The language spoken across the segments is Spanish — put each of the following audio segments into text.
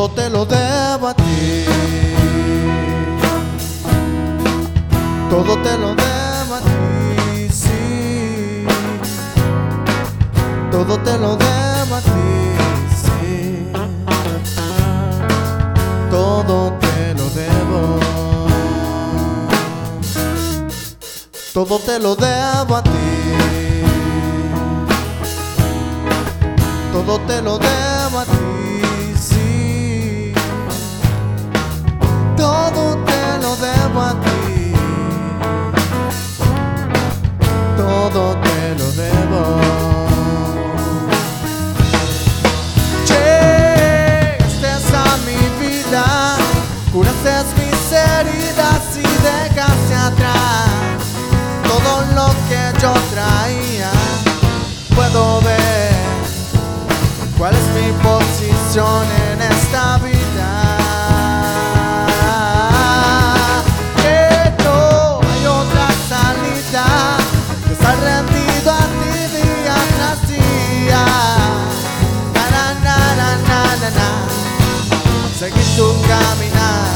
todo te lo debo a ti. Todo te lo debo a ti, sí. Todo te lo debo a ti, sí. Todo te lo debo. Todo te lo debo a ti. Todo te lo debo. Cuál es mi posición en esta vida. Que no hay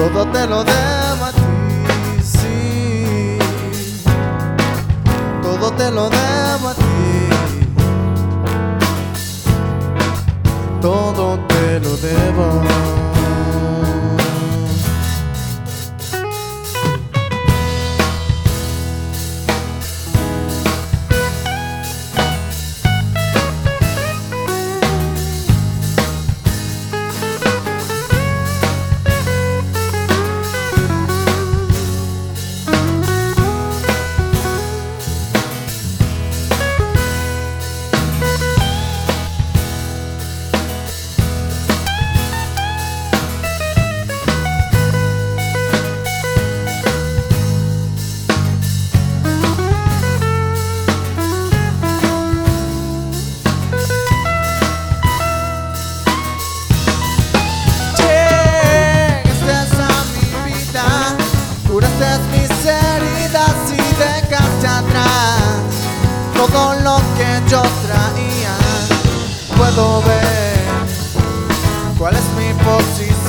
Todo te lo debo a ti, sí. Todo te lo debo a ti. Todo te lo debo.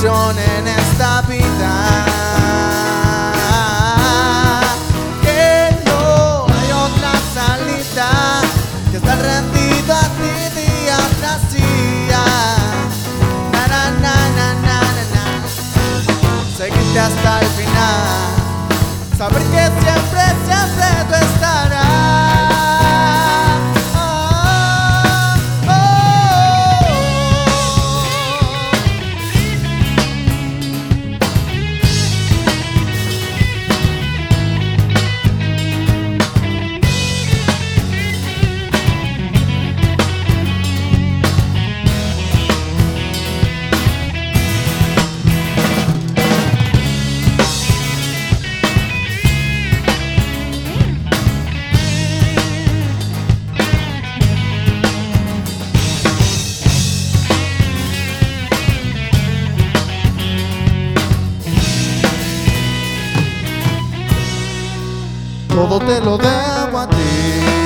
En esta vida. Que no hay otra salida que estar rendido a ti día tras día. Na, na, na, na, na, na, hasta Todo te lo debo a ti.